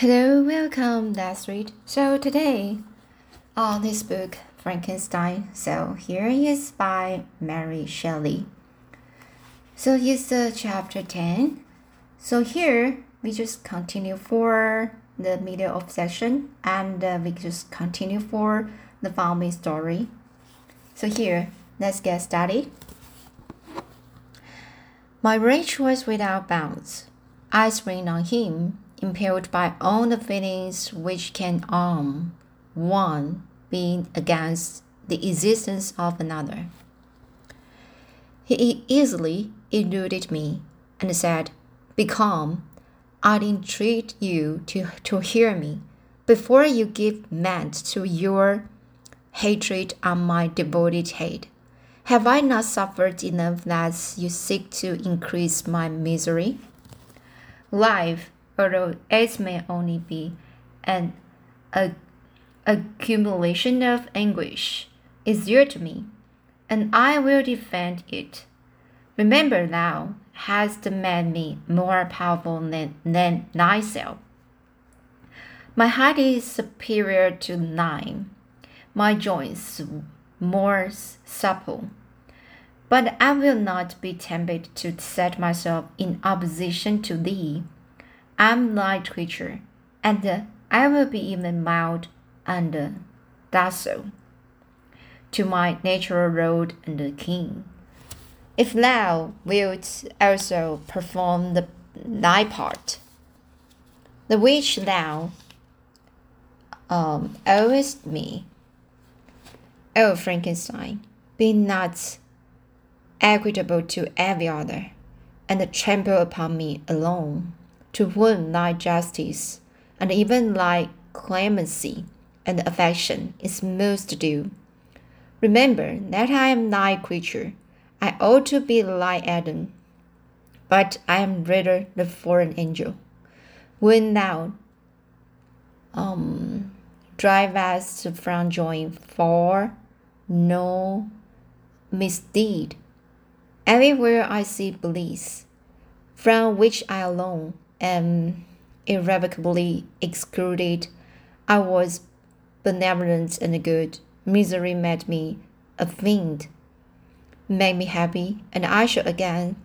Hello, welcome, that's right. So today, on this book, Frankenstein. So here is by Mary Shelley. So here's the chapter 10. So here we just continue for the middle of section and uh, we just continue for the following story. So here, let's get started. My rage was without bounds. I sprang on him impelled by all the feelings which can arm one being against the existence of another. He easily eluded me and said, Be calm. I entreat you to, to hear me before you give vent to your hatred on my devoted head. Have I not suffered enough that you seek to increase my misery? Life although it may only be an a, accumulation of anguish, is dear to me, and I will defend it. Remember thou hast made me more powerful than, than thyself. My height is superior to thine, my joints more supple. But I will not be tempted to set myself in opposition to thee I'm light creature, and I will be even mild and docile to my natural lord and king. If thou wilt also perform the, thy part, the which thou um, owest me, O Frankenstein, be not equitable to every other, and trample upon me alone to whom thy justice, and even thy clemency and affection is most due. Remember that I am thy creature. I ought to be like Adam, but I am rather the fallen angel. When thou um, drivest from joy for no misdeed, everywhere I see bliss, from which I alone am irrevocably excluded. I was benevolent and good. Misery made me a fiend. Make me happy, and I shall again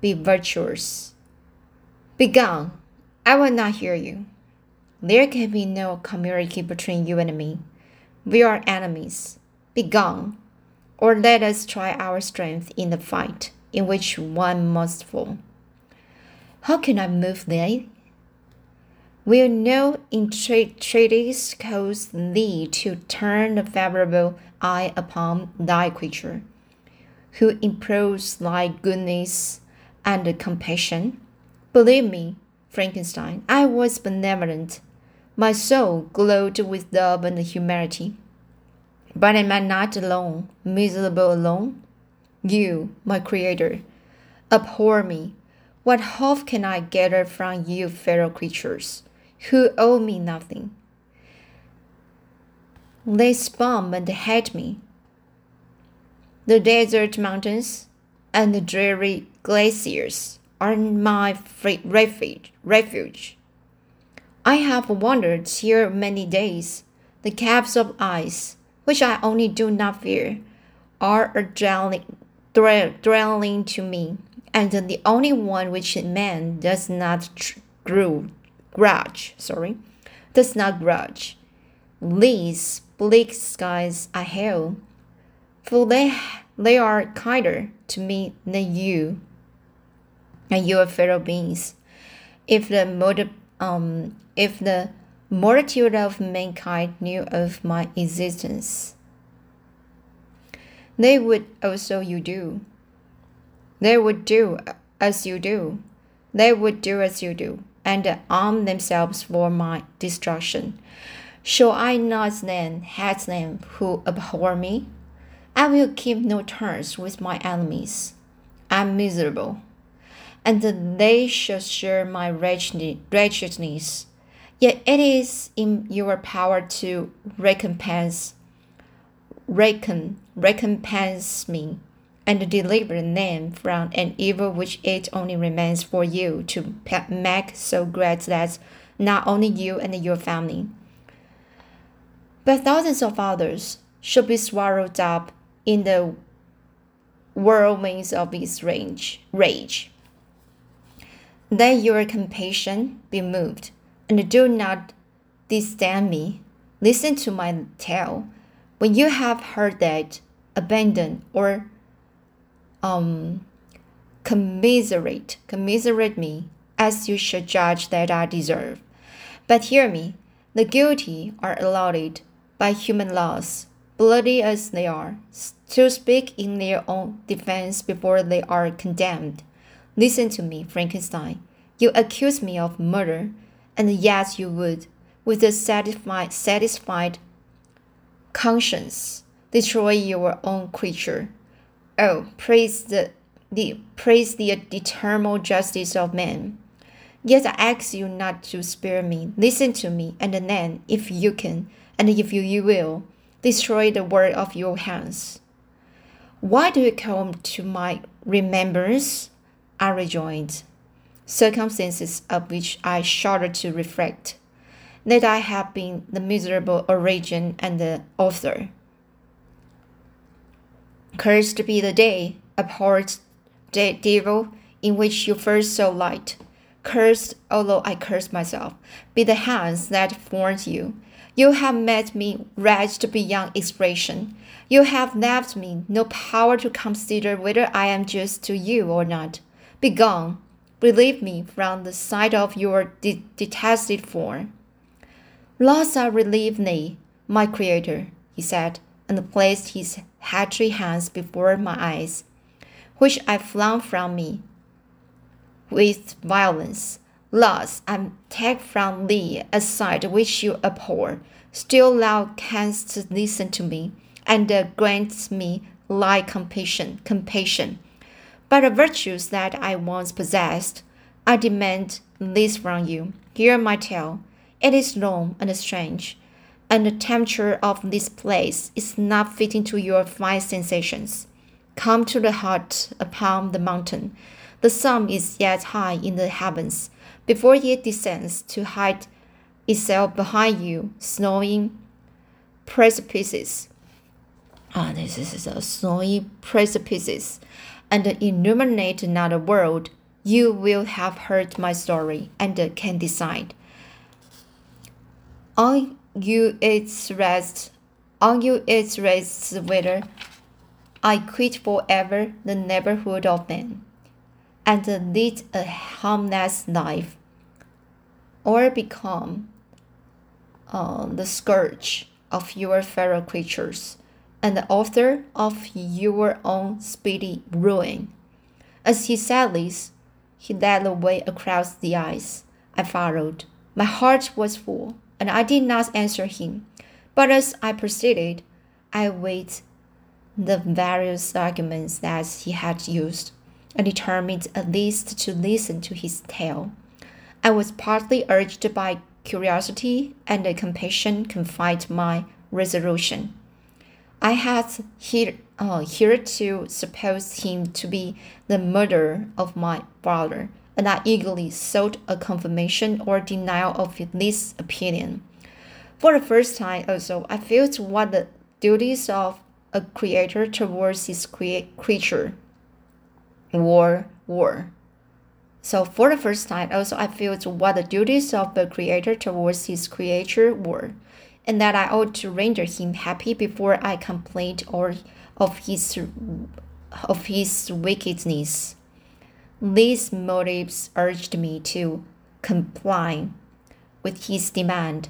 be virtuous. Begone! I will not hear you. There can be no community between you and me. We are enemies. Begone, or let us try our strength in the fight in which one must fall. How can I move thee? Will no entreaties cause thee to turn a favorable eye upon thy creature, who improves thy goodness and compassion? Believe me, Frankenstein, I was benevolent. My soul glowed with love and humanity. But am I not alone, miserable alone? You, my creator, abhor me what hope can I gather from you, fellow creatures, who owe me nothing? They spurn and hate me. The desert mountains and the dreary glaciers are my refuge. refuge. I have wandered here many days. The caps of ice, which I only do not fear, are a dwelling to me and the only one which man does not grudge, sorry, does not grudge. These bleak skies I hail, for they they are kinder to me than you and your fellow beings. If the um, if the multitude of mankind knew of my existence, they would also you do. They would do as you do. They would do as you do, and arm themselves for my destruction. Shall I not then hate them who abhor me? I will keep no terms with my enemies. I am miserable, and they shall share my wretchedness. Yet it is in your power to recompense, recon, recompense me and deliver them from an evil which it only remains for you to make so great that not only you and your family, but thousands of others should be swallowed up in the whirlwinds of his rage. rage. Let your compassion be moved, and do not disdain me. Listen to my tale. When you have heard that, abandon or um, commiserate, commiserate me as you should judge that I deserve. But hear me, the guilty are allowed by human laws, bloody as they are, to speak in their own defense before they are condemned. Listen to me, Frankenstein. You accuse me of murder, and yet you would, with a satisfied, satisfied conscience, destroy your own creature. Oh, praise the, the praise the eternal justice of man. Yet I ask you not to spare me. Listen to me, and then, if you can, and if you, you will, destroy the work of your hands. Why do you come to my remembrance? I rejoined. Circumstances of which I shudder to reflect. That I have been the miserable origin and the author. Cursed be the day, abhorred de- devil, in which you first saw light. Cursed, although I curse myself, be the hands that formed you. You have made me wretched beyond expression. You have left me no power to consider whether I am just to you or not. Begone, relieve me from the sight of your de- detested form. I relieve thee, my Creator, he said, and placed his hatchet hands before my eyes, which I flung from me with violence. Thus I take from thee a sight which you abhor. Still thou canst listen to me, and grant me like compassion, compassion. By the virtues that I once possessed, I demand this from you. Hear my tale. It is long and strange and the temperature of this place is not fitting to your fine sensations. Come to the hut upon the mountain. The sun is yet high in the heavens before it descends to hide itself behind you, snowing precipices. Ah, this is a snowy precipices, and illuminate another world. You will have heard my story and can decide. I you its rest, on you its rests whether I quit forever the neighborhood of men, and lead a harmless life, or become uh, the scourge of your fellow creatures, and the author of your own speedy ruin. As he said this, he led the way across the ice. I followed. My heart was full and I did not answer him. But as I proceeded, I weighed the various arguments that he had used, and determined at least to listen to his tale. I was partly urged by curiosity, and a compassion confined my resolution. I had here, uh, hitherto supposed him to be the murderer of my brother, and I eagerly sought a confirmation or denial of this opinion. For the first time, also, I felt what the duties of a creator towards his crea- creature were. were. So, for the first time, also, I felt what the duties of the creator towards his creature were, and that I ought to render him happy before I complained or of his of his wickedness. These motives urged me to comply with his demand.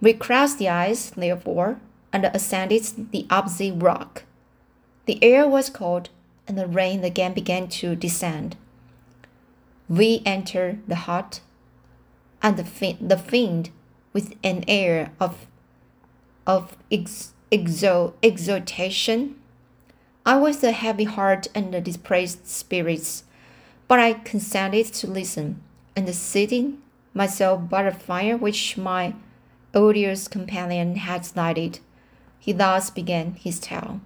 We crossed the ice, therefore, and ascended the opposite rock. The air was cold, and the rain again began to descend. We entered the hut, and the, fiend, the fiend, with an air of, of ex, exo, exultation, I was a heavy heart and a depressed spirits but I consented to listen, and sitting myself by the fire which my odious companion had lighted, he thus began his tale.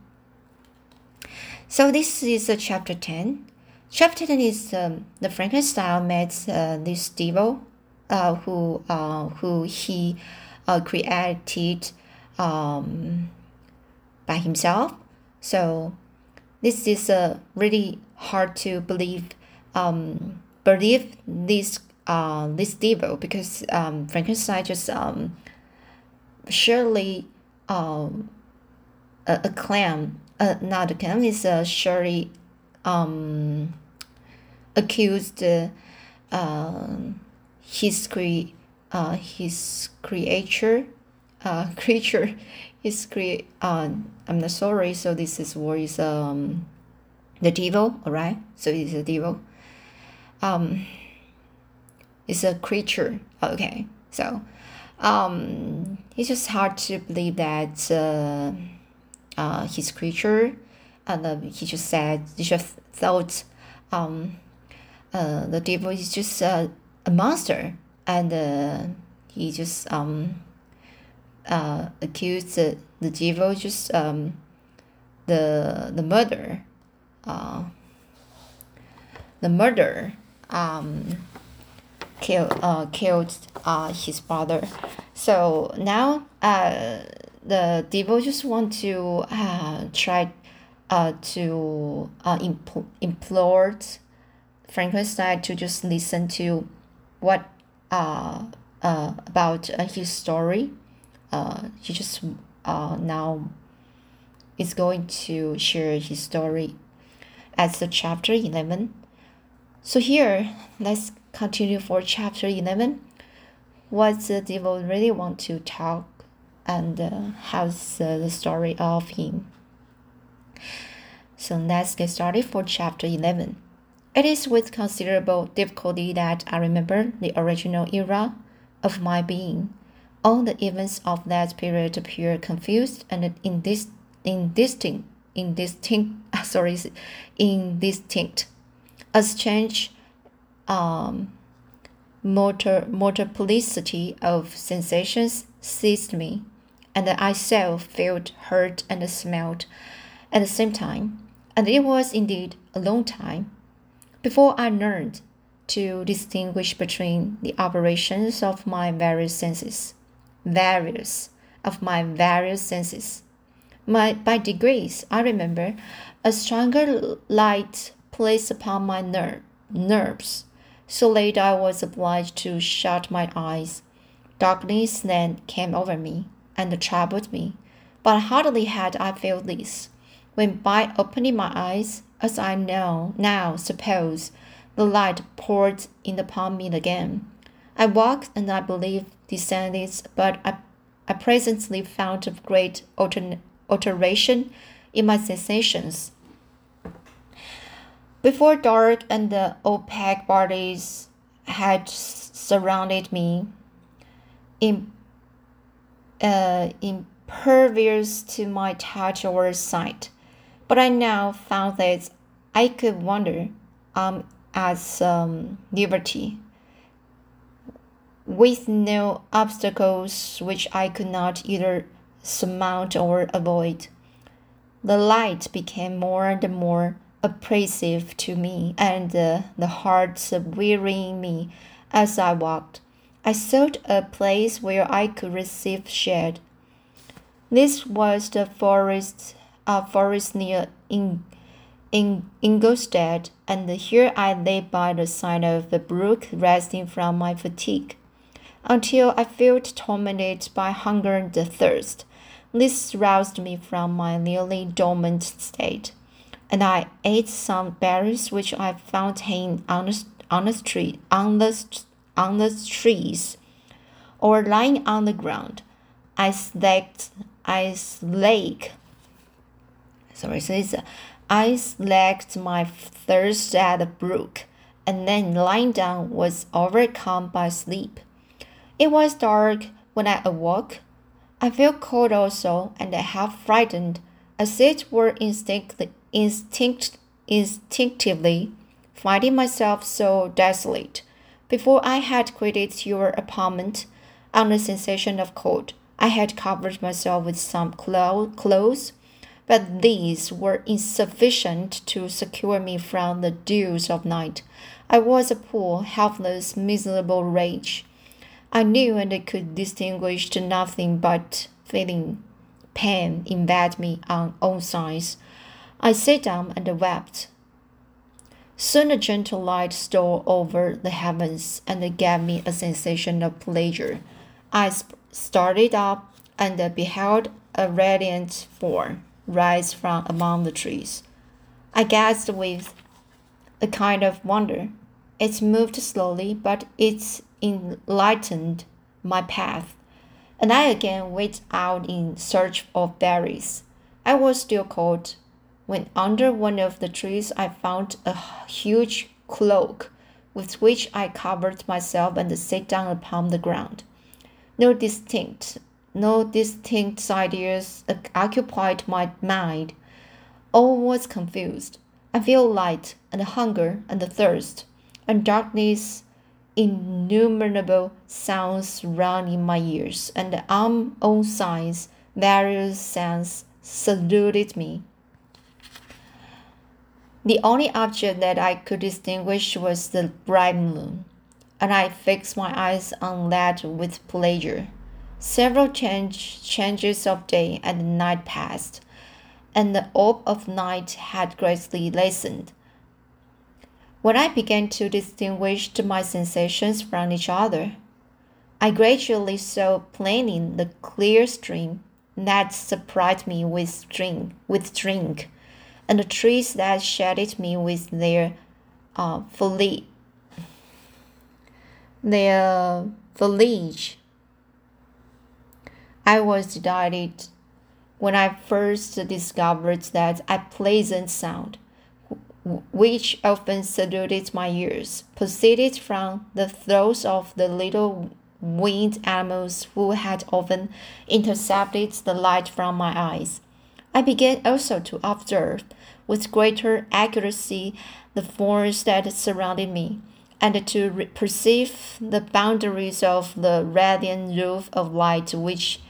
So this is uh, chapter 10. Chapter 10 is um, the Frankenstein met uh, this devil uh, who, uh, who he uh, created um, by himself. So this is uh, really hard to believe um, believe this uh, this devil because um, Frankenstein just um, surely um, a, a claim uh, not a claim is uh, surely um, accused uh, his cre uh, his creature uh, creature his cre uh, I'm not sorry so this is word is um the devil all right so it's a devil um it's a creature. Okay so um it's just hard to believe that uh, uh his creature. And uh, he just said he just thought um uh the devil is just uh, a monster. And uh, he just um uh accused the, the devil just um the the murder. Uh the murder um killed uh killed uh his brother so now uh the devil just want to uh try uh to uh impl- implore Frankenstein to just listen to what uh uh about uh, his story. Uh he just uh now is going to share his story. As the chapter 11 so here let's continue for chapter 11 what the devil really want to talk and uh, how's uh, the story of him. So let's get started for chapter 11 it is with considerable difficulty that i remember the original era of my being. All the events of that period appear confused and indis- indistinct indistinct sorry indistinct as change um, motor multiplicity of sensations seized me, and I self felt hurt and smelled at the same time, and it was indeed a long time before I learned to distinguish between the operations of my various senses, various of my various senses. My, by degrees, I remember a stronger light placed upon my ner- nerves so late I was obliged to shut my eyes. Darkness then came over me and troubled me, but hardly had I felt this, when by opening my eyes, as I now now suppose, the light poured in upon me again. I walked and I believe descended, but I, I presently found a great alter, alteration in my sensations before dark and the opaque bodies had surrounded me, in, uh, impervious to my touch or sight. But I now found that I could wander um, as um, liberty, with no obstacles which I could not either surmount or avoid. The light became more and more oppressive to me, and uh, the heart wearying me as I walked. I sought a place where I could receive shade. This was the forest, uh, forest near in, in Ingolstadt, and here I lay by the side of the brook, resting from my fatigue, until I felt tormented by hunger and thirst. This roused me from my nearly dormant state and I ate some berries which I found hanging on the, on the tree on the on the trees, or lying on the ground. I slept I slake. Sorry, so it's I slaked my thirst at the brook, and then lying down was overcome by sleep. It was dark when I awoke. I felt cold also, and half frightened, as it were instinctively instinct, instinctively, finding myself so desolate. Before I had quitted your apartment, on the sensation of cold, I had covered myself with some clothes, but these were insufficient to secure me from the dews of night. I was a poor, helpless, miserable wretch. I knew and could distinguish nothing but feeling. Pain invaded me on all sides. I sat down and wept. Soon a gentle light stole over the heavens and gave me a sensation of pleasure. I started up and beheld a radiant form rise from among the trees. I gazed with a kind of wonder. It moved slowly, but it enlightened my path, and I again went out in search of berries. I was still cold when under one of the trees I found a huge cloak with which I covered myself and sat down upon the ground. No distinct, no distinct ideas occupied my mind. All was confused. I feel light and hunger and thirst, and darkness innumerable sounds rang in my ears, and um, on all sides various sounds saluted me. The only object that I could distinguish was the bright moon, and I fixed my eyes on that with pleasure. Several change, changes of day and night passed, and the orb of night had greatly lessened. When I began to distinguish my sensations from each other, I gradually saw plainly the clear stream that supplied me with drink, with drink and the trees that shaded me with their uh, foliage, their foliage. I was delighted when I first discovered that a pleasant sound, which often saluted my ears, proceeded from the throats of the little winged animals who had often intercepted the light from my eyes. I began also to observe with greater accuracy the forms that surrounded me, and to perceive the boundaries of the radiant roof of light which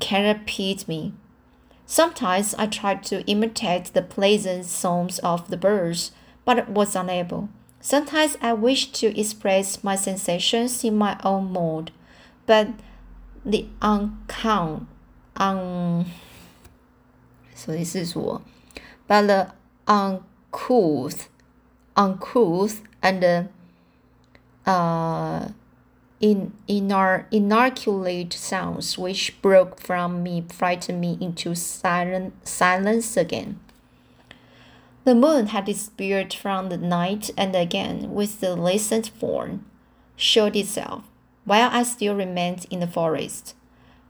canopied me. Sometimes I tried to imitate the pleasant songs of the birds, but was unable. Sometimes I wished to express my sensations in my own mode, but the uncount, un 34. But the uncouth, uncouth and uh, in, inar, inarticulate sounds which broke from me frightened me into silent, silence again. The moon had disappeared from the night and again, with the lessened form, showed itself, while I still remained in the forest.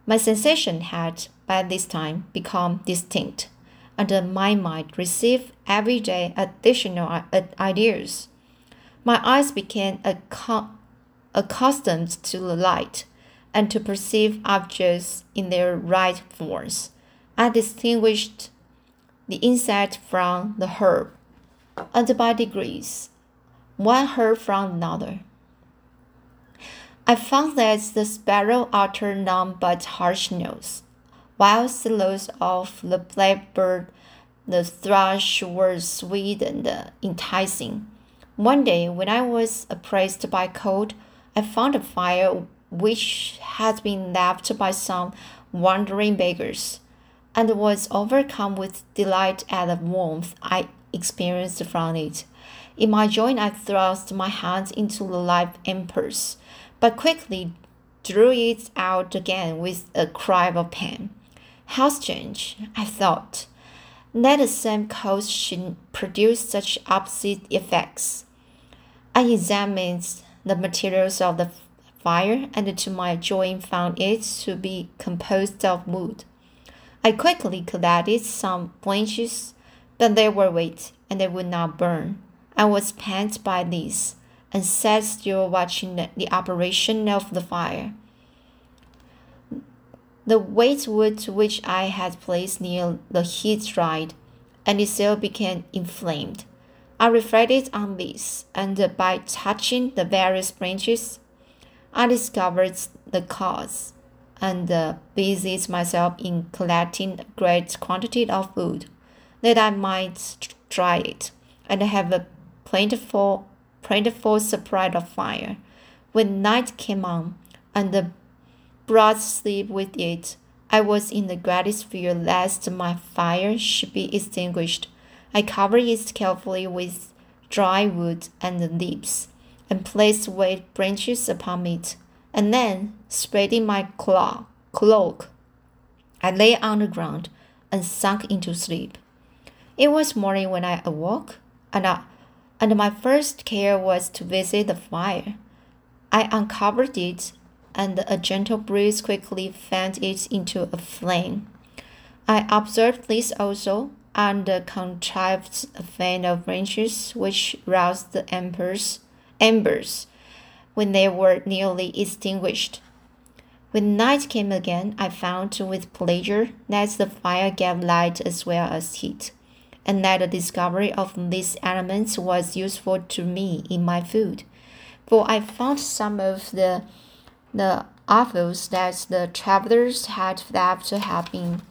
My sensation had, by this time, become distinct, and my mind received every day additional ideas. My eyes became accustomed to the light and to perceive objects in their right forms. I distinguished the insect from the herb, and by degrees, one herb from another. I found that the sparrow uttered none but harsh notes, while those of the blackbird, the thrush were sweet and enticing. One day, when I was oppressed by cold, I found a fire which had been left by some wandering beggars, and was overcome with delight at the warmth I experienced from it. In my joy, I thrust my hand into the live embers but quickly drew it out again with a cry of pain. How strange, I thought, that the same cause should produce such opposite effects. I examined the materials of the fire and to my joy found it to be composed of wood. I quickly collected some branches, but they were wet and they would not burn. I was pained by this and sat still watching the, operation of the fire. The wood which I had placed near the heat dried, and itself became inflamed. I reflected on this, and by touching the various branches, I discovered the cause. and uh, busied myself in collecting a great quantity of wood, that I might dry it and have a plentiful, plentiful supply of fire. When night came on, and the brought sleep with it, I was in the greatest fear lest my fire should be extinguished. I covered it carefully with dry wood and leaves, and placed wet branches upon it, and then, spreading my cloak, I lay on the ground and sunk into sleep. It was morning when I awoke, and, I, and my first care was to visit the fire. I uncovered it and a gentle breeze quickly fanned it into a flame. I observed this also, and contrived a fan of branches which roused the embers, embers when they were nearly extinguished. When night came again, I found with pleasure that the fire gave light as well as heat, and that the discovery of these elements was useful to me in my food, for I found some of the the offals that the travelers had left have been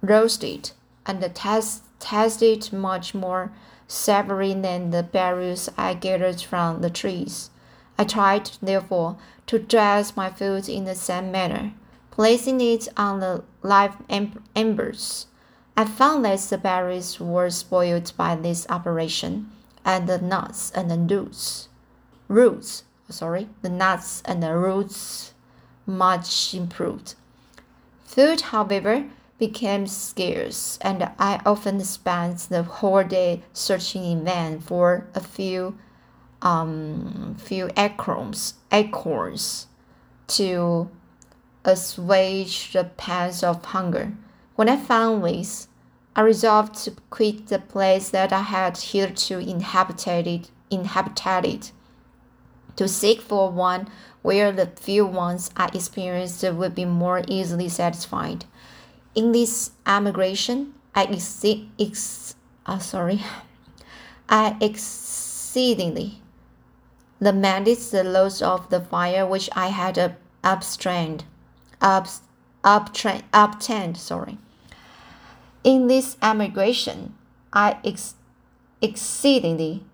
roasted and test, tasted much more savory than the berries I gathered from the trees. I tried, therefore, to dress my food in the same manner, placing it on the live embers. I found that the berries were spoiled by this operation, and the nuts and the roots, roots sorry, the nuts and the roots much improved. Food, however, became scarce, and I often spent the whole day searching in vain for a few um, few acorns, acorns to assuage the pangs of hunger. When I found this, I resolved to quit the place that I had hitherto inhabited, inhabited to seek for one where the few wants I experienced would be more easily satisfied. In this emigration, I ex, ex uh, sorry, I exceedingly lamented the loss of the fire which I had obtained, up, uptrained, obtained, sorry. In this emigration, I ex, exceedingly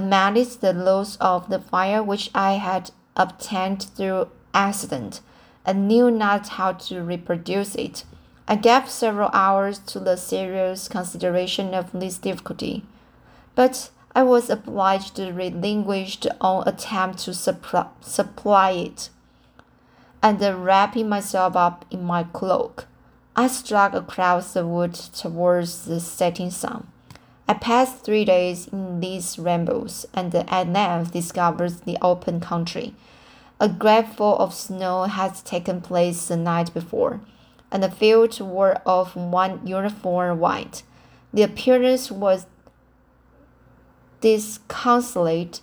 man the loss of the fire which I had obtained through accident, and knew not how to reproduce it. I gave several hours to the serious consideration of this difficulty, but I was obliged to relinquish all attempt to supply, supply it. And wrapping myself up in my cloak, I struck across the wood towards the setting sun. I passed three days in these rambles, and at length discovered the open country. A great fall of snow had taken place the night before, and the fields were of one uniform white. The appearance was disconsolate,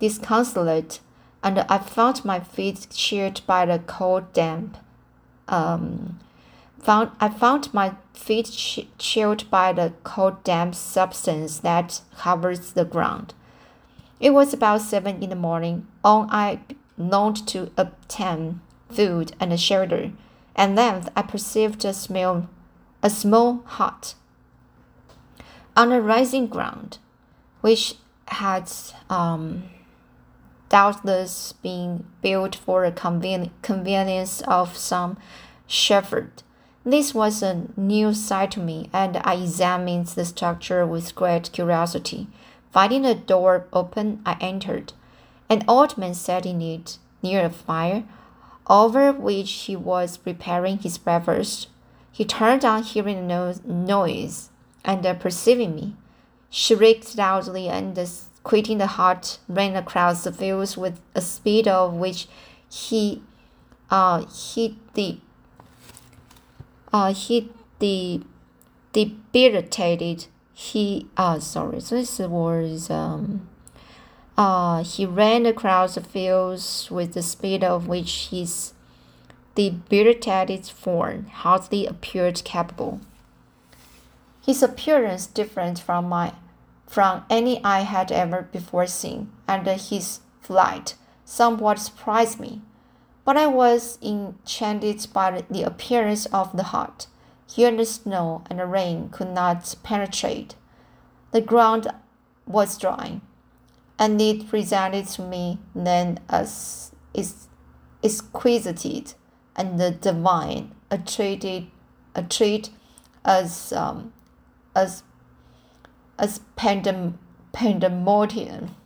disconsolate, and I found my feet chilled by the cold damp. Um, found I found my feet ch chilled by the cold damp substance that covers the ground. It was about seven in the morning, on I longed to obtain food and shelter, and then I perceived a smell a small hut on a rising ground, which had um, doubtless been built for the conven convenience of some shepherd this was a new sight to me, and I examined the structure with great curiosity. Finding the door open, I entered. An old man sat in it, near a fire, over which he was preparing his breakfast. He turned on hearing a noise, and uh, perceiving me, shrieked loudly, and uh, quitting the hut, ran across the fields with a speed of which he uh, hit the uh, he de debilitated. He uh sorry, So this was um uh he ran across the fields with the speed of which his debilitated form hardly appeared capable. His appearance different from my from any I had ever before seen, and his flight somewhat surprised me. But I was enchanted by the appearance of the hut. Here the snow and the rain could not penetrate. The ground was dry, and it presented to me then as exquisite and divine a treat, a treat as um, as as pandem, pandemonium.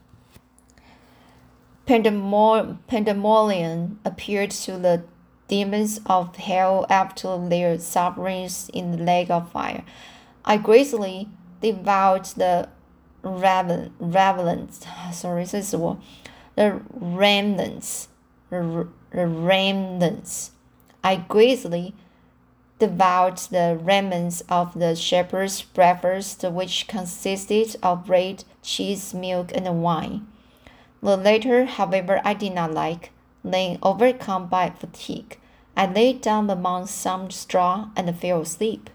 Pandemor, pandemonium appeared to the demons of hell after their sufferings in the lake of fire. I greatly devoured the raven, ravelins, sorry, this is what, the remnants, the, the remnants. I greatly devoured the remnants of the shepherd's breakfast, which consisted of bread, cheese, milk, and wine. The latter, however, I did not like. Then, overcome by fatigue, I lay down among some straw and fell asleep.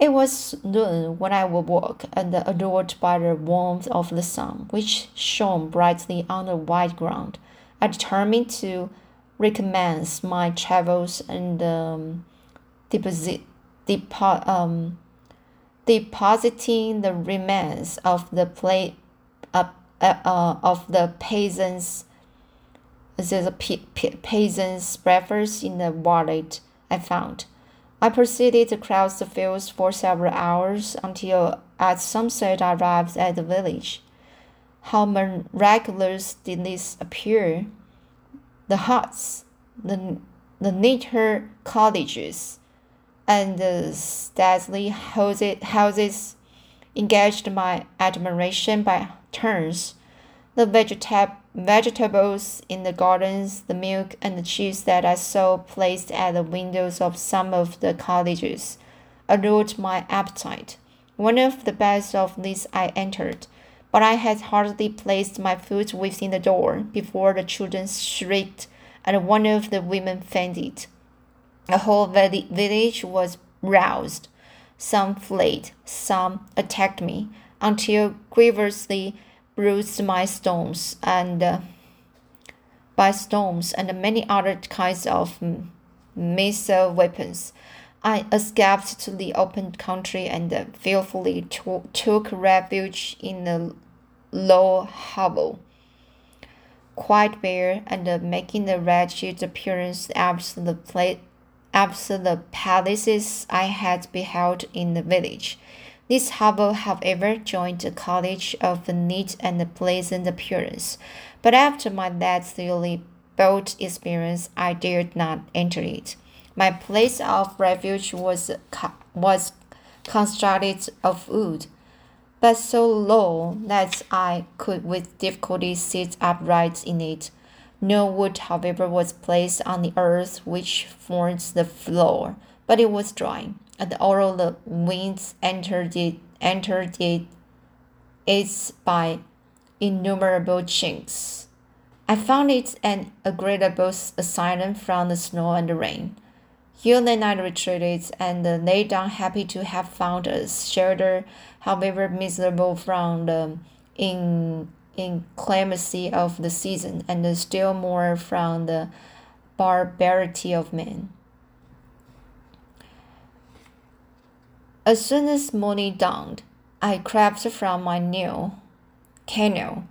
It was noon when I awoke and adored by the warmth of the sun, which shone brightly on the white ground. I determined to recommence my travels and um, deposit, depo, um, depositing the remains of the play, uh, uh, uh, of the peasants the peasants' breakfast in the wallet I found. I proceeded to cross the fields for several hours until at sunset I arrived at the village. How miraculous did this appear! The huts, the, the neater cottages, and the stately houses engaged my admiration by turns. The vegetab vegetables in the gardens, the milk and the cheese that I saw placed at the windows of some of the cottages allured my appetite. One of the best of these I entered, but I had hardly placed my foot within the door before the children shrieked and one of the women fainted. The whole village was roused. Some fled, some attacked me, until grievously bruised my stones and uh, by stones and many other kinds of missile weapons. I escaped to the open country and uh, fearfully to took refuge in a low hovel, quite bare and uh, making the wretched appearance after the, after the palaces I had beheld in the village. This hovel, however, joined a cottage of a neat and pleasant appearance, but after my lately bold experience, I dared not enter it. My place of refuge was was constructed of wood, but so low that I could with difficulty sit upright in it. No wood, however, was placed on the earth which forms the floor, but it was dry and all the winds entered it, entered it, it's by innumerable chinks. I found it an agreeable asylum from the snow and the rain. Here then I retreated and lay down happy to have found a shelter, however miserable from the in inclemency of the season, and still more from the barbarity of men. As soon as morning dawned, I crept from my new canoe.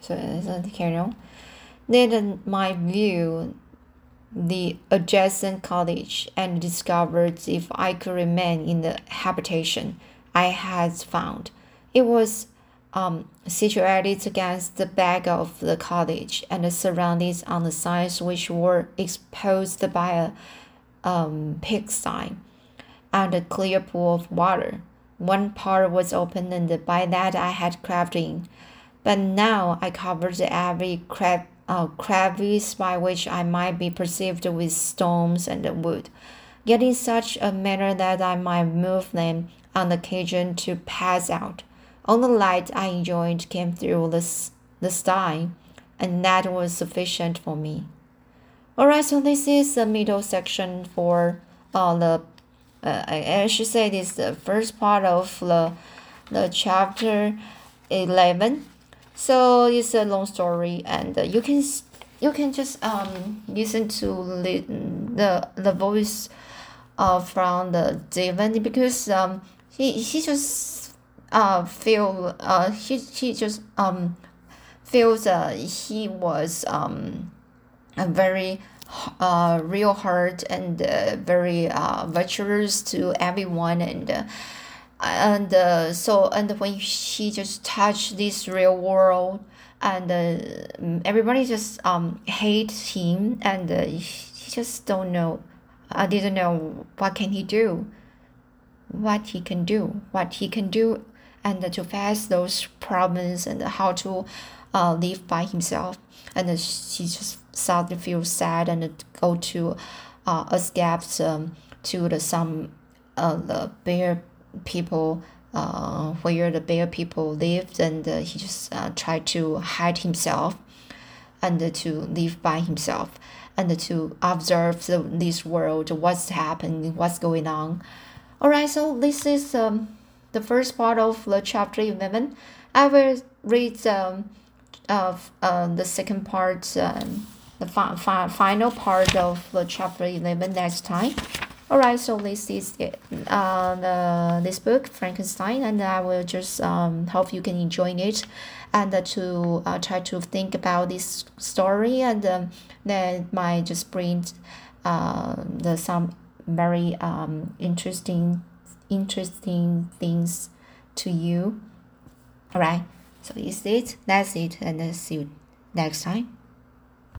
So it's a canoe. Then my view the adjacent cottage and discovered if I could remain in the habitation I had found. It was um, situated against the back of the cottage and surrounded on the sides which were exposed by a um, pigsty and a clear pool of water. One part was open, and by that I had crept in. But now I covered every crab, uh, crevice by which I might be perceived with stones and wood, yet in such a manner that I might move them on occasion to pass out. All the light I enjoyed came through the, the sty, and that was sufficient for me. Alright, so this is the middle section for uh, the uh, I, should say this the first part of the the chapter 11 so it's a long story and you can you can just um listen to the the, the voice uh from the David because um he he just uh feel uh he he just um feels uh he was um a very uh real heart and uh, very uh virtuous to everyone and uh, and uh, so and when he just touched this real world and uh, everybody just um hate him and uh, he just don't know I didn't know what can he do what he can do what he can do and to face those problems and how to uh, live by himself. And he just started to feel sad and go to uh, escape um, to the some uh, the bear people uh, where the bear people lived and uh, he just uh, tried to hide himself and to live by himself and to observe the, this world what's happening what's going on. All right so this is um, the first part of the chapter 11 i will read um, of uh, the second part um, the fi- fi- final part of the chapter 11 next time Alright, so this is it. Uh, the, this book, Frankenstein, and I will just um, hope you can enjoy it and uh, to uh, try to think about this story and um, that might just bring uh, the some very um, interesting interesting things to you. Alright, so is it. That's it, and uh, see you next time.